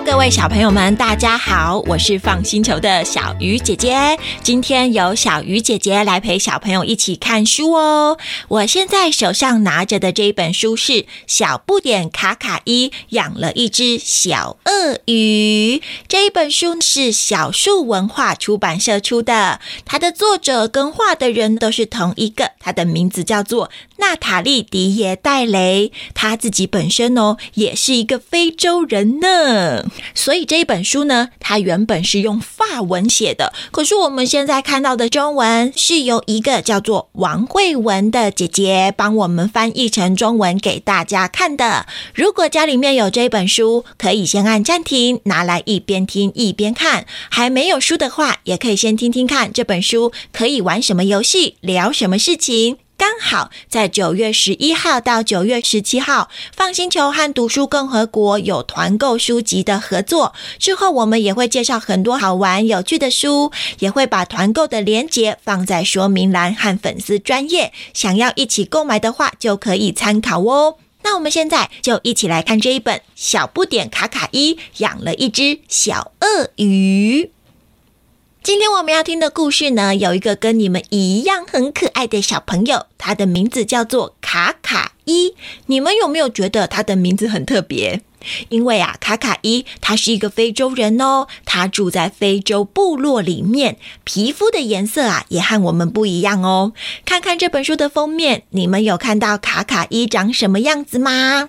各位小朋友们，大家好，我是放星球的小鱼姐姐。今天由小鱼姐姐来陪小朋友一起看书哦。我现在手上拿着的这一本书是《小不点卡卡伊养了一只小鳄鱼》。这一本书是小树文化出版社出的，它的作者跟画的人都是同一个，它的名字叫做娜塔莉·迪耶戴雷。她自己本身哦，也是一个非洲人呢。所以这一本书呢，它原本是用法文写的，可是我们现在看到的中文是由一个叫做王慧文的姐姐帮我们翻译成中文给大家看的。如果家里面有这本书，可以先按暂停，拿来一边听一边看；还没有书的话，也可以先听听看这本书可以玩什么游戏，聊什么事情。刚好在九月十一号到九月十七号，放星球和读书共和国有团购书籍的合作。之后我们也会介绍很多好玩有趣的书，也会把团购的链接放在说明栏和粉丝专页。想要一起购买的话，就可以参考哦。那我们现在就一起来看这一本《小不点卡卡伊养了一只小鳄鱼》。今天我们要听的故事呢，有一个跟你们一样很可爱的小朋友，他的名字叫做卡卡伊。你们有没有觉得他的名字很特别？因为啊，卡卡伊他是一个非洲人哦，他住在非洲部落里面，皮肤的颜色啊也和我们不一样哦。看看这本书的封面，你们有看到卡卡伊长什么样子吗？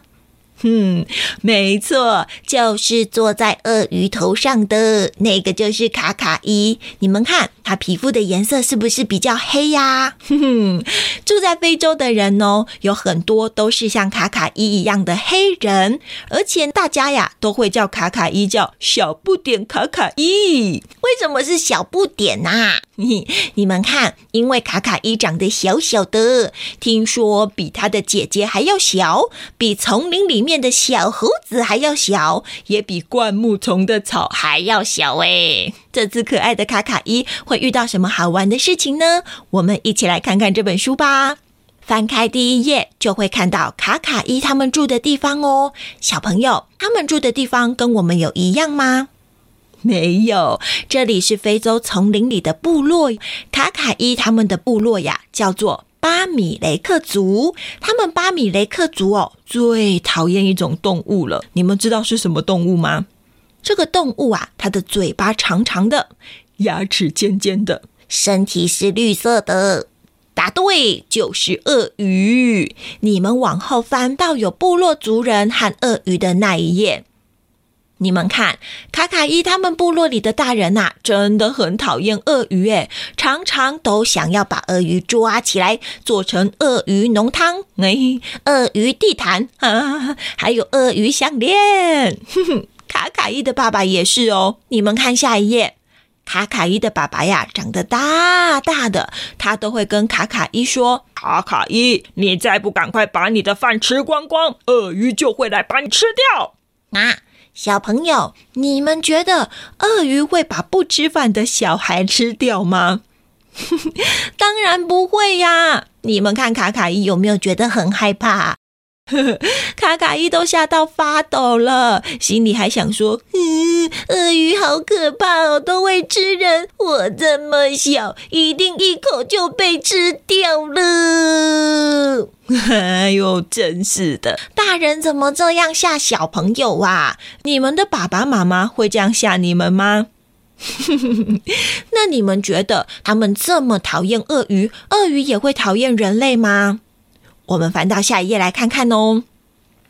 嗯，没错，就是坐在鳄鱼头上的那个，就是卡卡伊。你们看，它皮肤的颜色是不是比较黑呀？哼 哼，住在非洲的人哦，有很多都是像卡卡伊一样的黑人，而且大家呀都会叫卡卡伊叫小不点卡卡伊。为什么是小不点呐？你你们看，因为卡卡伊长得小小的，听说比他的姐姐还要小，比丛林里面的小猴子还要小，也比灌木丛的草还要小哎。这次可爱的卡卡伊会遇到什么好玩的事情呢？我们一起来看看这本书吧。翻开第一页，就会看到卡卡伊他们住的地方哦。小朋友，他们住的地方跟我们有一样吗？没有，这里是非洲丛林里的部落。卡卡伊他们的部落呀，叫做巴米雷克族。他们巴米雷克族哦，最讨厌一种动物了。你们知道是什么动物吗？这个动物啊，它的嘴巴长长的，牙齿尖尖的，身体是绿色的。答对，就是鳄鱼。你们往后翻到有部落族人和鳄鱼的那一页。你们看，卡卡伊他们部落里的大人呐，真的很讨厌鳄鱼，诶，常常都想要把鳄鱼抓起来做成鳄鱼浓汤，哎，鳄鱼地毯啊，还有鳄鱼项链。哼哼，卡卡伊的爸爸也是哦。你们看下一页，卡卡伊的爸爸呀，长得大大的，他都会跟卡卡伊说：“卡卡伊，你再不赶快把你的饭吃光光，鳄鱼就会来把你吃掉。”啊。小朋友，你们觉得鳄鱼会把不吃饭的小孩吃掉吗？当然不会呀！你们看卡卡伊有没有觉得很害怕？卡卡伊都吓到发抖了，心里还想说：“嗯，鳄鱼好可怕哦，都会吃人。我这么小，一定一口就被吃掉了。”哎呦，真是的！大人怎么这样吓小朋友啊？你们的爸爸妈妈会这样吓你们吗？那你们觉得他们这么讨厌鳄鱼，鳄鱼也会讨厌人类吗？我们翻到下一页来看看哦。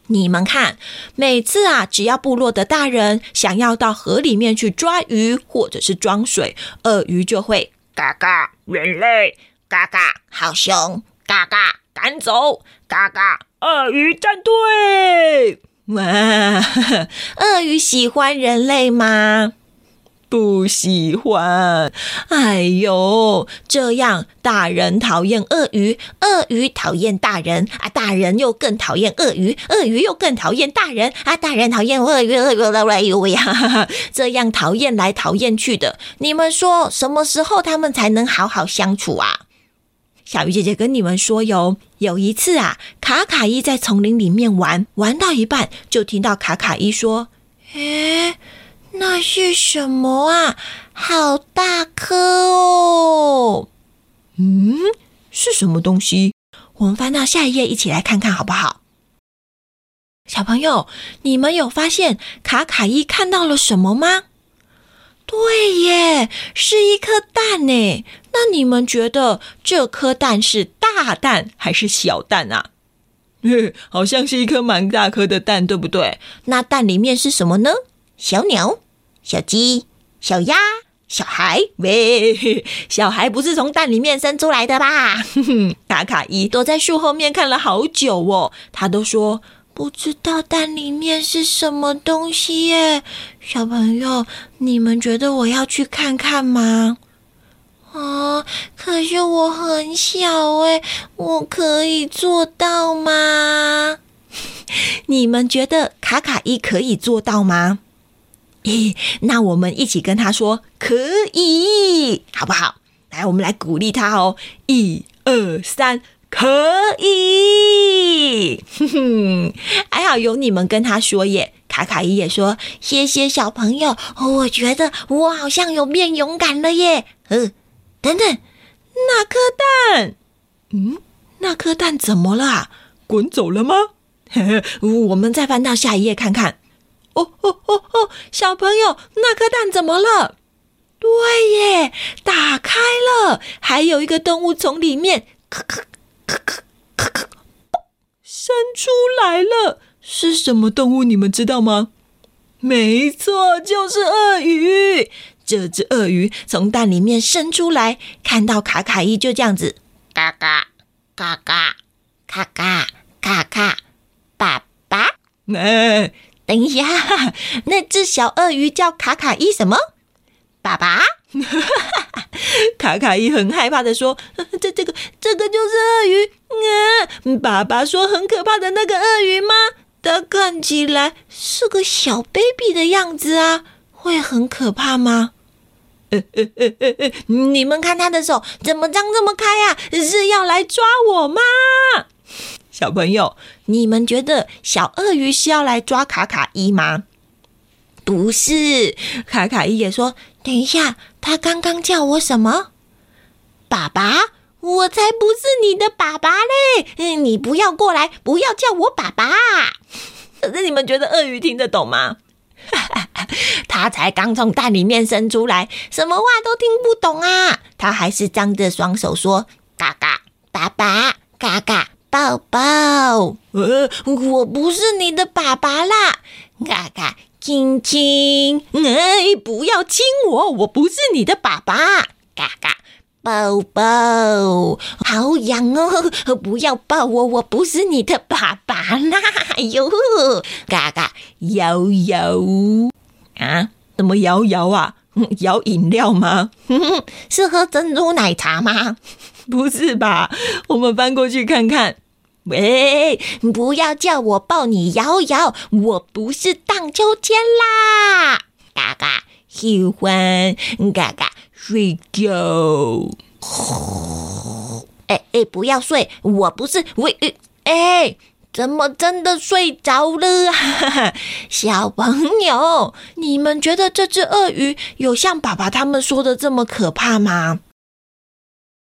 你们看，每次啊，只要部落的大人想要到河里面去抓鱼或者是装水，鳄鱼就会嘎嘎，人类嘎嘎，好凶，嘎嘎，赶走，嘎嘎，鳄鱼战队。哇，鳄鱼喜欢人类吗？不喜欢，哎呦，这样大人讨厌鳄鱼，鳄鱼讨厌大人啊，大人又更讨厌鳄鱼，鳄鱼又更讨厌大人啊，大人讨厌鳄鱼，鳄鱼哎呦呀，这样讨厌来讨厌去的，你们说什么时候他们才能好好相处啊？小鱼姐姐跟你们说哟，有一次啊，卡卡伊在丛林里面玩，玩到一半就听到卡卡伊说。诶，那是什么啊？好大颗哦！嗯，是什么东西？我们翻到下一页，一起来看看好不好？小朋友，你们有发现卡卡伊看到了什么吗？对耶，是一颗蛋呢。那你们觉得这颗蛋是大蛋还是小蛋啊？好像是一颗蛮大颗的蛋，对不对？那蛋里面是什么呢？小鸟、小鸡、小鸭、小孩。喂，小孩不是从蛋里面生出来的吧？卡卡伊躲在树后面看了好久哦，他都说不知道蛋里面是什么东西耶。小朋友，你们觉得我要去看看吗？啊！可是我很小哎，我可以做到吗？你们觉得卡卡伊可以做到吗？咦，那我们一起跟他说可以，好不好？来，我们来鼓励他哦！一二三，可以！哼哼，还好有你们跟他说耶。卡卡伊也说谢谢小朋友，我觉得我好像有变勇敢了耶。嗯。等等，那颗蛋，嗯，那颗蛋怎么了？滚走了吗？我们再翻到下一页看看。哦哦哦哦，小朋友，那颗蛋怎么了？对耶，打开了，还有一个动物从里面咳咳咳咳咳咳生出来了。是什么动物？你们知道吗？没错，就是鳄鱼。这只鳄鱼从蛋里面伸出来，看到卡卡伊就这样子，嘎嘎嘎嘎嘎嘎嘎嘎，爸爸。哎，等一下，那只小鳄鱼叫卡卡伊什么？爸爸。卡卡伊很害怕的说：“ 这这个这个就是鳄鱼。”嗯，爸爸说很可怕的那个鳄鱼吗？它看起来是个小 baby 的样子啊，会很可怕吗？你们看他的手怎么张这么开呀？是要来抓我吗？小朋友，你们觉得小鳄鱼是要来抓卡卡伊吗？不是，卡卡伊也说：“等一下，他刚刚叫我什么？爸爸？我才不是你的爸爸嘞！嗯，你不要过来，不要叫我爸爸。可是你们觉得鳄鱼听得懂吗？” 他才刚从蛋里面生出来，什么话都听不懂啊！他还是张着双手说：“嘎嘎，爸爸，嘎嘎，抱抱。”呃，我不是你的爸爸啦！嘎嘎，亲亲，哎，不要亲我，我不是你的爸爸！嘎嘎，抱抱，好痒哦！不要抱我，我不是你的爸爸啦！哎呦，嘎嘎，摇摇。啊，怎么摇摇啊？摇饮料吗？是喝珍珠奶茶吗？不是吧？我们翻过去看看。喂，不要叫我抱你摇摇，我不是荡秋千啦！嘎嘎，喜欢嘎嘎睡觉。哎哎，不要睡，我不是喂哎。怎么真的睡着了啊？小朋友，你们觉得这只鳄鱼有像爸爸他们说的这么可怕吗？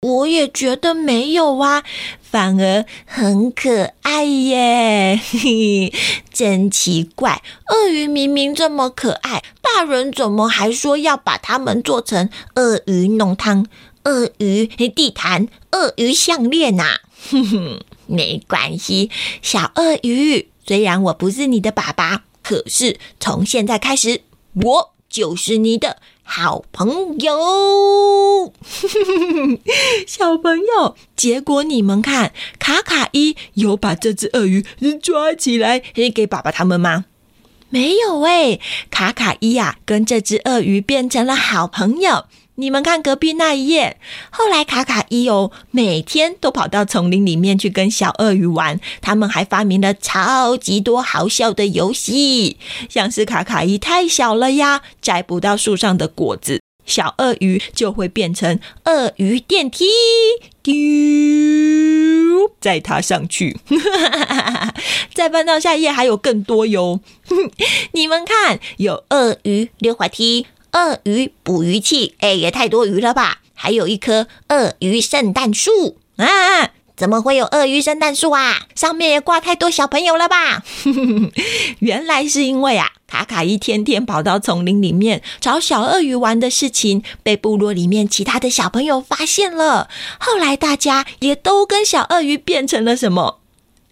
我也觉得没有啊，反而很可爱耶！嘿 真奇怪，鳄鱼明明这么可爱，大人怎么还说要把它们做成鳄鱼浓汤、鳄鱼地毯、鳄鱼项链呐？哼哼。没关系，小鳄鱼。虽然我不是你的爸爸，可是从现在开始，我就是你的好朋友。小朋友，结果你们看，卡卡伊有把这只鳄鱼抓起来给爸爸他们吗？没有哎，卡卡伊呀，跟这只鳄鱼变成了好朋友。你们看隔壁那一页，后来卡卡伊哦，每天都跑到丛林里面去跟小鳄鱼玩。他们还发明了超级多好笑的游戏，像是卡卡伊太小了呀，摘不到树上的果子，小鳄鱼就会变成鳄鱼电梯，丢。再爬上去。再翻到下一页，还有更多哟。你们看，有鳄鱼溜滑梯、鳄鱼捕鱼器，哎，也太多鱼了吧？还有一棵鳄鱼圣诞树啊！怎么会有鳄鱼圣诞树啊？上面也挂太多小朋友了吧？原来是因为啊，卡卡一天天跑到丛林里面找小鳄鱼玩的事情，被部落里面其他的小朋友发现了。后来大家也都跟小鳄鱼变成了什么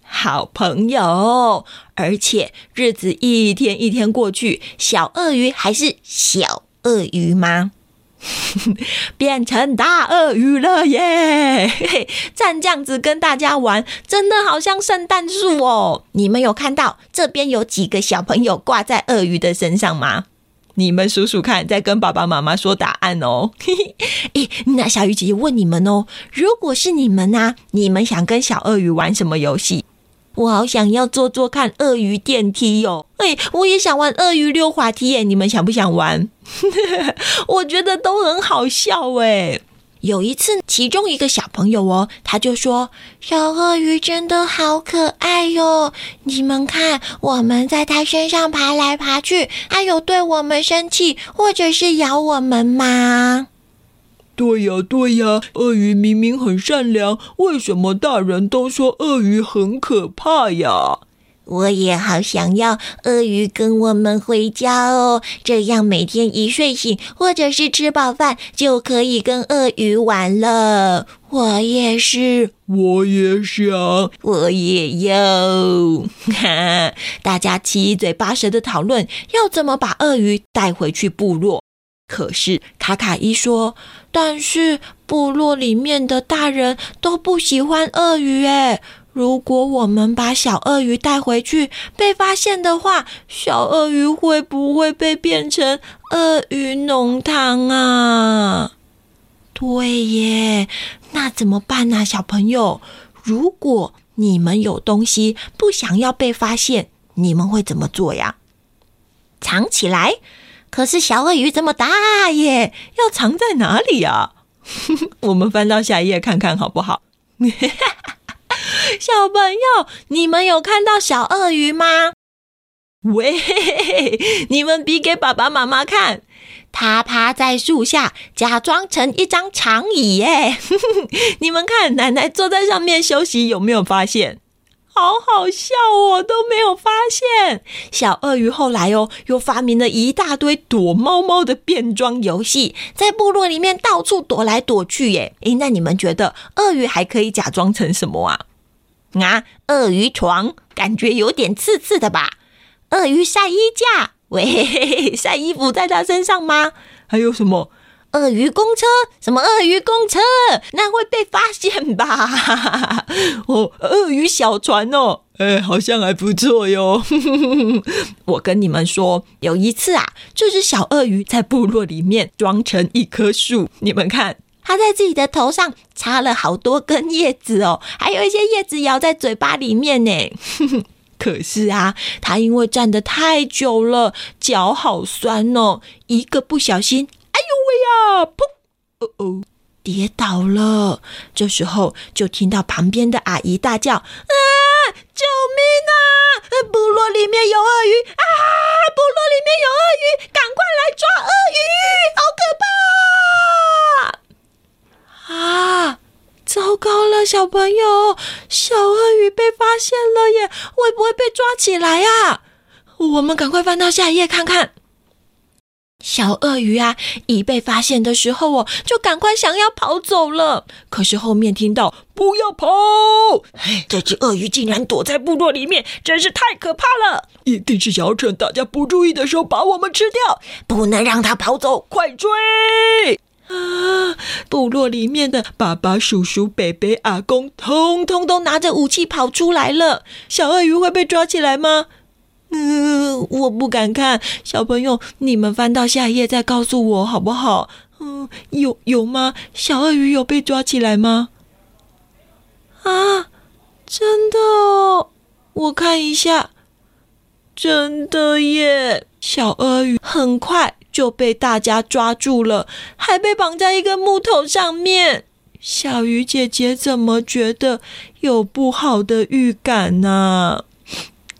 好朋友？而且日子一天一天过去，小鳄鱼还是小鳄鱼吗？变成大鳄鱼了耶！站这样子跟大家玩，真的好像圣诞树哦。你们有看到这边有几个小朋友挂在鳄鱼的身上吗？你们数数看，再跟爸爸妈妈说答案哦。诶，那小鱼姐姐问你们哦，如果是你们呢？你们想跟小鳄鱼玩什么游戏？我好想要坐坐看鳄鱼电梯哦！哎，我也想玩鳄鱼溜滑梯耶！你们想不想玩？我觉得都很好笑哎。有一次，其中一个小朋友哦，他就说：“小鳄鱼真的好可爱哟！你们看，我们在它身上爬来爬去，它有对我们生气或者是咬我们吗？”对呀，对呀，鳄鱼明明很善良，为什么大人都说鳄鱼很可怕呀？我也好想要鳄鱼跟我们回家哦，这样每天一睡醒或者是吃饱饭就可以跟鳄鱼玩了。我也是，我也想，我也要。哈，大家七嘴八舌的讨论要怎么把鳄鱼带回去部落。可是卡卡一说，但是部落里面的大人都不喜欢鳄鱼诶。如果我们把小鳄鱼带回去被发现的话，小鳄鱼会不会被变成鳄鱼浓汤啊？对耶，那怎么办呢，小朋友？如果你们有东西不想要被发现，你们会怎么做呀？藏起来。可是小鳄鱼这么大耶，要藏在哪里呀？我们翻到下一页看看好不好？小朋友，你们有看到小鳄鱼吗？喂，你们比给爸爸妈妈看，它趴在树下，假装成一张长椅耶。你们看，奶奶坐在上面休息，有没有发现？好好笑哦，都没有发现。小鳄鱼后来哦，又发明了一大堆躲猫猫的变装游戏，在部落里面到处躲来躲去耶。诶，那你们觉得鳄鱼还可以假装成什么啊？啊，鳄鱼床感觉有点刺刺的吧？鳄鱼晒衣架，喂，晒衣服在它身上吗？还有什么？鳄鱼公车？什么鳄鱼公车？那会被发现吧？哦，鳄鱼小船哦，哎，好像还不错哟。我跟你们说，有一次啊，就是小鳄鱼在部落里面装成一棵树，你们看，它在自己的头上插了好多根叶子哦，还有一些叶子咬在嘴巴里面呢。可是啊，它因为站得太久了，脚好酸哦，一个不小心。哎呦喂呀！噗！哦哦，跌倒了。这时候就听到旁边的阿姨大叫：“啊！救命啊！部落里面有鳄鱼啊！部落里面有鳄鱼，赶快来抓鳄鱼！好可怕！啊！糟糕了，小朋友，小鳄鱼被发现了耶！会不会被抓起来啊？我们赶快翻到下一页看看。”小鳄鱼啊，一被发现的时候哦，就赶快想要跑走了。可是后面听到“不要跑”，这只鳄鱼竟然躲在部落里面，真是太可怕了！一定是想要趁大家不注意的时候把我们吃掉，不能让它跑走，快追！啊！部落里面的爸爸、叔叔、伯伯、阿公，通通都拿着武器跑出来了。小鳄鱼会被抓起来吗？嗯，我不敢看。小朋友，你们翻到下一页再告诉我好不好？嗯，有有吗？小鳄鱼有被抓起来吗？啊，真的哦！我看一下，真的耶！小鳄鱼很快就被大家抓住了，还被绑在一个木头上面。小鱼姐姐怎么觉得有不好的预感呢？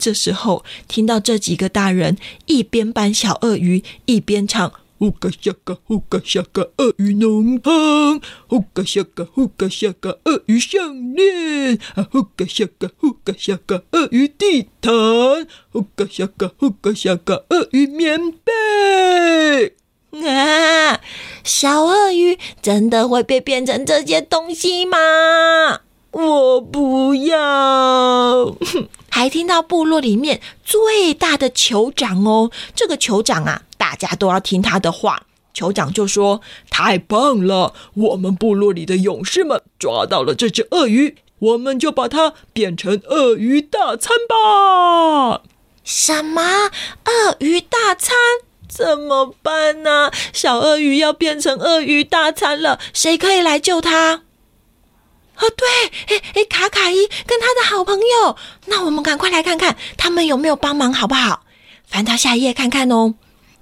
这时候，听到这几个大人一边搬小鳄鱼，一边唱“呼嘎下嘎呼嘎下嘎鳄鱼浓汤，呼嘎下嘎呼嘎下嘎鳄鱼项链，啊呼嘎下嘎呼嘎下嘎鳄鱼地毯，呼嘎下嘎呼嘎下嘎鳄鱼棉被。啊，小鳄鱼真的会被变成这些东西吗？我不要。还听到部落里面最大的酋长哦，这个酋长啊，大家都要听他的话。酋长就说：“太棒了，我们部落里的勇士们抓到了这只鳄鱼，我们就把它变成鳄鱼大餐吧。”什么鳄鱼大餐？怎么办呢？小鳄鱼要变成鳄鱼大餐了，谁可以来救它？哦，对，哎哎，卡卡伊跟他的好朋友，那我们赶快来看看他们有没有帮忙，好不好？翻到下一页看看哦。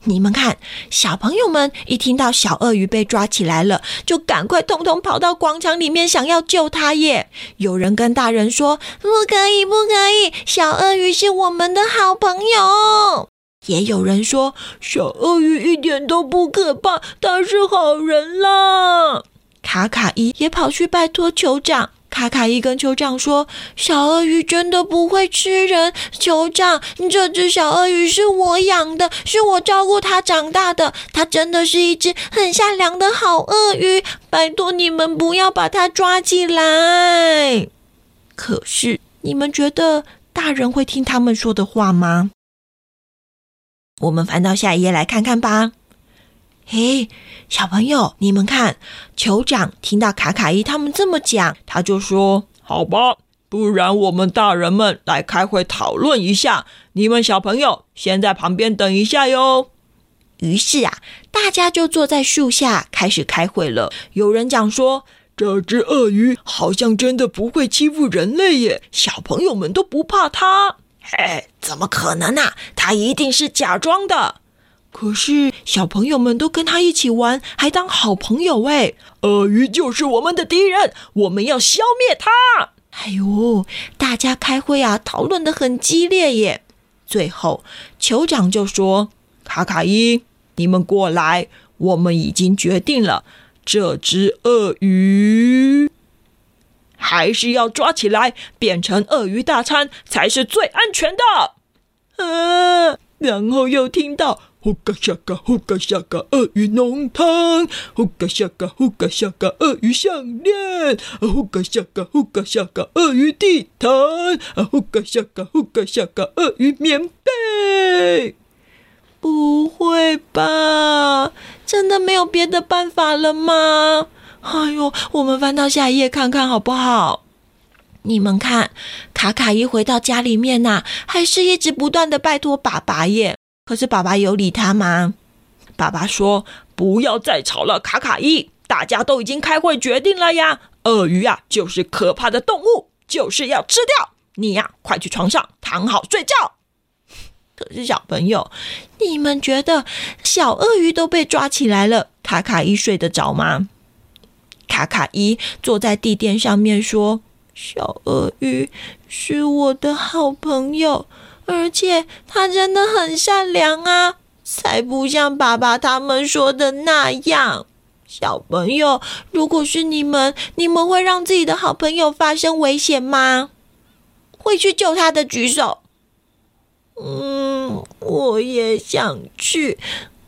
你们看，小朋友们一听到小鳄鱼被抓起来了，就赶快通通跑到广场里面，想要救他耶。有人跟大人说：“不可以，不可以，小鳄鱼是我们的好朋友。”也有人说：“小鳄鱼一点都不可怕，他是好人啦。”卡卡伊也跑去拜托酋长。卡卡伊跟酋长说：“小鳄鱼真的不会吃人，酋长，这只小鳄鱼是我养的，是我照顾它长大的，它真的是一只很善良的好鳄鱼。拜托你们不要把它抓起来。”可是，你们觉得大人会听他们说的话吗？我们翻到下一页来看看吧。嘿，小朋友，你们看，酋长听到卡卡伊他们这么讲，他就说：“好吧，不然我们大人们来开会讨论一下。你们小朋友先在旁边等一下哟。”于是啊，大家就坐在树下开始开会了。有人讲说：“这只鳄鱼好像真的不会欺负人类耶，小朋友们都不怕它。”嘿，怎么可能呢？它一定是假装的。可是小朋友们都跟他一起玩，还当好朋友哎！鳄鱼就是我们的敌人，我们要消灭它！哎呦，大家开会啊，讨论的很激烈耶。最后酋长就说：“卡卡伊，你们过来，我们已经决定了，这只鳄鱼还是要抓起来，变成鳄鱼大餐才是最安全的。”嗯，然后又听到。呼嘎下嘎，呼嘎下嘎，鳄鱼浓汤；呼嘎下嘎，呼嘎下嘎，鳄鱼项链；呼嘎下嘎，呼嘎下嘎，鳄鱼地毯；啊呼嘎下嘎，呼嘎下嘎，鳄鱼棉被。不会吧？真的没有别的办法了吗？哎呦，我们翻到下一页看看好不好？你们看，卡卡一回到家里面呐，还是一直不断的拜托爸爸耶。可是爸爸有理他吗？爸爸说：“不要再吵了，卡卡伊，大家都已经开会决定了呀。鳄鱼啊，就是可怕的动物，就是要吃掉你呀！快去床上躺好睡觉。”可是小朋友，你们觉得小鳄鱼都被抓起来了，卡卡伊睡得着吗？卡卡伊坐在地垫上面说：“小鳄鱼是我的好朋友。”而且他真的很善良啊，才不像爸爸他们说的那样。小朋友，如果是你们，你们会让自己的好朋友发生危险吗？会去救他的举手。嗯，我也想去，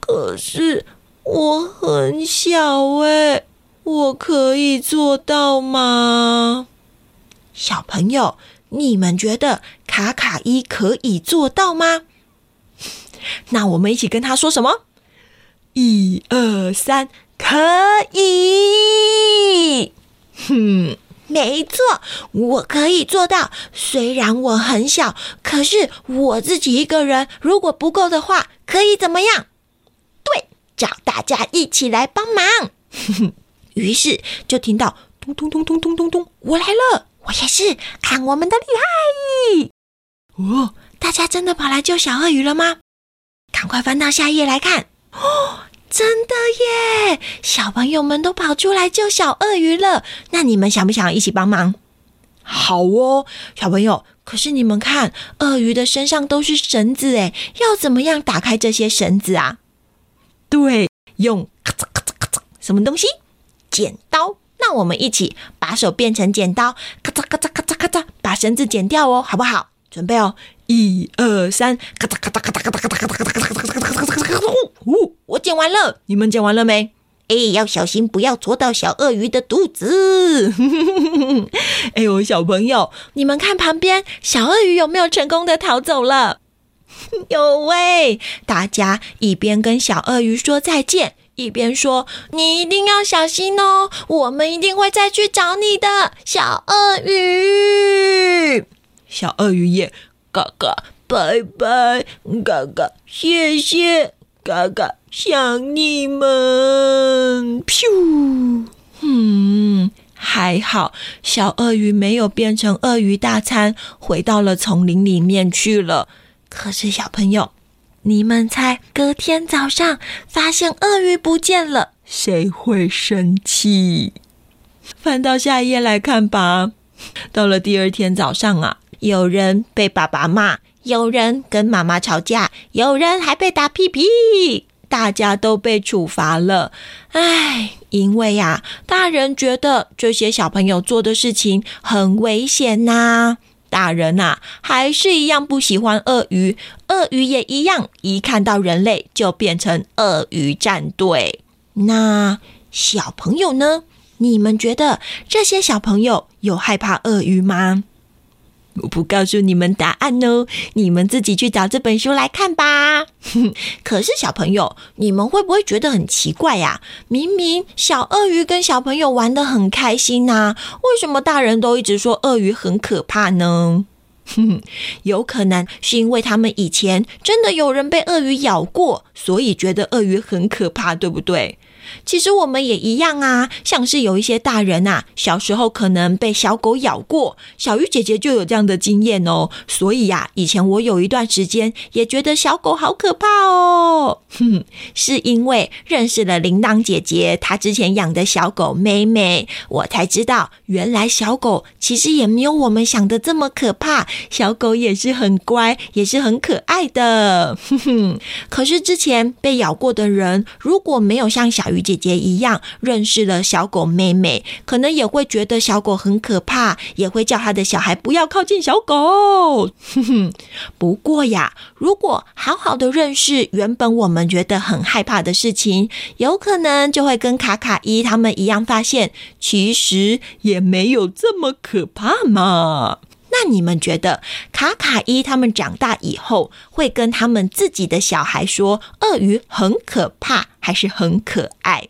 可是我很小哎，我可以做到吗？小朋友。你们觉得卡卡伊可以做到吗？那我们一起跟他说什么？一二三，可以！哼，没错，我可以做到。虽然我很小，可是我自己一个人如果不够的话，可以怎么样？对，找大家一起来帮忙。于是就听到咚咚咚咚咚咚咚，我来了。我也是，看我们的厉害！哦，大家真的跑来救小鳄鱼了吗？赶快翻到下一页来看。哦，真的耶！小朋友们都跑出来救小鳄鱼了。那你们想不想一起帮忙？好哦，小朋友。可是你们看，鳄鱼的身上都是绳子，哎，要怎么样打开这些绳子啊？对，用咔嚓咔嚓咔嚓，什么东西？剪刀。那我们一起把手变成剪刀，咔嚓咔嚓咔嚓咔嚓，把绳子剪掉哦，好不好？准备哦，一二三，咔嚓咔嚓咔嚓咔嚓咔嚓咔嚓咔嚓咔嚓咔嚓咔嚓咔嚓咔嚓咔嚓，呜！我剪完了，你们剪完了没？哎，要小心，不要戳到小鳄鱼的肚子。哎呦，小朋友，你们看旁边，小鳄鱼有没有成功的逃走了？有喂！大家一边跟小鳄鱼说再见，一边说：“你一定要小心哦，我们一定会再去找你的，小鳄鱼。”小鳄鱼也嘎嘎拜拜，嘎嘎谢谢，嘎嘎。想你们，噗！嗯，还好，小鳄鱼没有变成鳄鱼大餐，回到了丛林里面去了。可是小朋友，你们猜，隔天早上发现鳄鱼不见了，谁会生气？翻到下一页来看吧。到了第二天早上啊，有人被爸爸骂，有人跟妈妈吵架，有人还被打屁屁。大家都被处罚了，唉，因为呀，大人觉得这些小朋友做的事情很危险呐。大人呐，还是一样不喜欢鳄鱼，鳄鱼也一样，一看到人类就变成鳄鱼战队。那小朋友呢？你们觉得这些小朋友有害怕鳄鱼吗？我不告诉你们答案哦，你们自己去找这本书来看吧。可是小朋友，你们会不会觉得很奇怪呀？明明小鳄鱼跟小朋友玩的很开心呐，为什么大人都一直说鳄鱼很可怕呢？哼 有可能是因为他们以前真的有人被鳄鱼咬过，所以觉得鳄鱼很可怕，对不对？其实我们也一样啊，像是有一些大人啊，小时候可能被小狗咬过，小鱼姐姐就有这样的经验哦。所以呀，以前我有一段时间也觉得小狗好可怕哦。哼，是因为认识了铃铛姐姐，她之前养的小狗妹妹，我才知道原来小狗其实也没有我们想的这么可怕，小狗也是很乖，也是很可爱的。哼哼，可是之前被咬过的人，如果没有像小鱼。姐姐一样认识了小狗妹妹，可能也会觉得小狗很可怕，也会叫他的小孩不要靠近小狗。不过呀，如果好好的认识原本我们觉得很害怕的事情，有可能就会跟卡卡伊他们一样，发现其实也没有这么可怕嘛。那你们觉得卡卡伊他们长大以后会跟他们自己的小孩说鳄鱼很可怕，还是很可爱？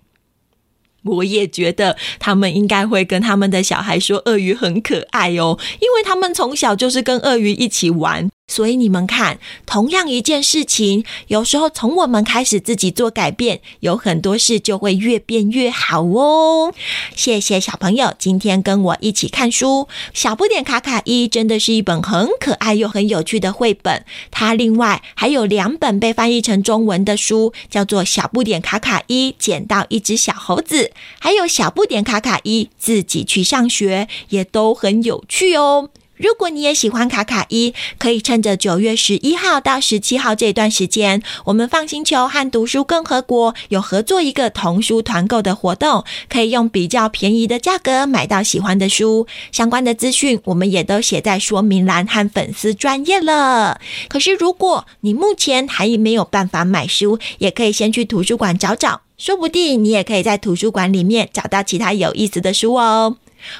我也觉得他们应该会跟他们的小孩说鳄鱼很可爱哦，因为他们从小就是跟鳄鱼一起玩。所以你们看，同样一件事情，有时候从我们开始自己做改变，有很多事就会越变越好哦。谢谢小朋友今天跟我一起看书，《小不点卡卡一》真的是一本很可爱又很有趣的绘本。它另外还有两本被翻译成中文的书，叫做《小不点卡卡一捡到一只小猴子》，还有《小不点卡卡一自己去上学》，也都很有趣哦。如果你也喜欢卡卡伊，可以趁着九月十一号到十七号这段时间，我们放星球和读书共和国有合作一个童书团购的活动，可以用比较便宜的价格买到喜欢的书。相关的资讯我们也都写在说明栏和粉丝专页了。可是如果你目前还没有办法买书，也可以先去图书馆找找，说不定你也可以在图书馆里面找到其他有意思的书哦。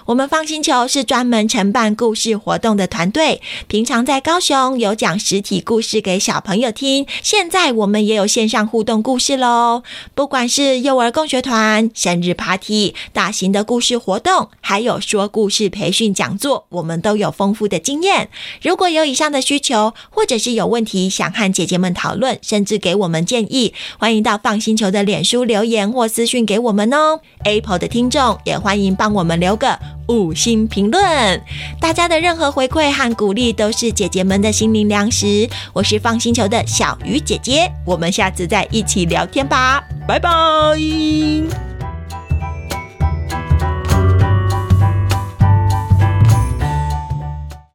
我们放星球是专门承办故事活动的团队，平常在高雄有讲实体故事给小朋友听，现在我们也有线上互动故事喽。不管是幼儿共学团、生日 party、大型的故事活动，还有说故事培训讲座，我们都有丰富的经验。如果有以上的需求，或者是有问题想和姐姐们讨论，甚至给我们建议，欢迎到放星球的脸书留言或私讯给我们哦。Apple 的听众也欢迎帮我们留个。五星评论。大家的任何回馈和鼓励都是姐姐们的心灵粮食。我是放星球的小鱼姐姐，我们下次再一起聊天吧，拜拜。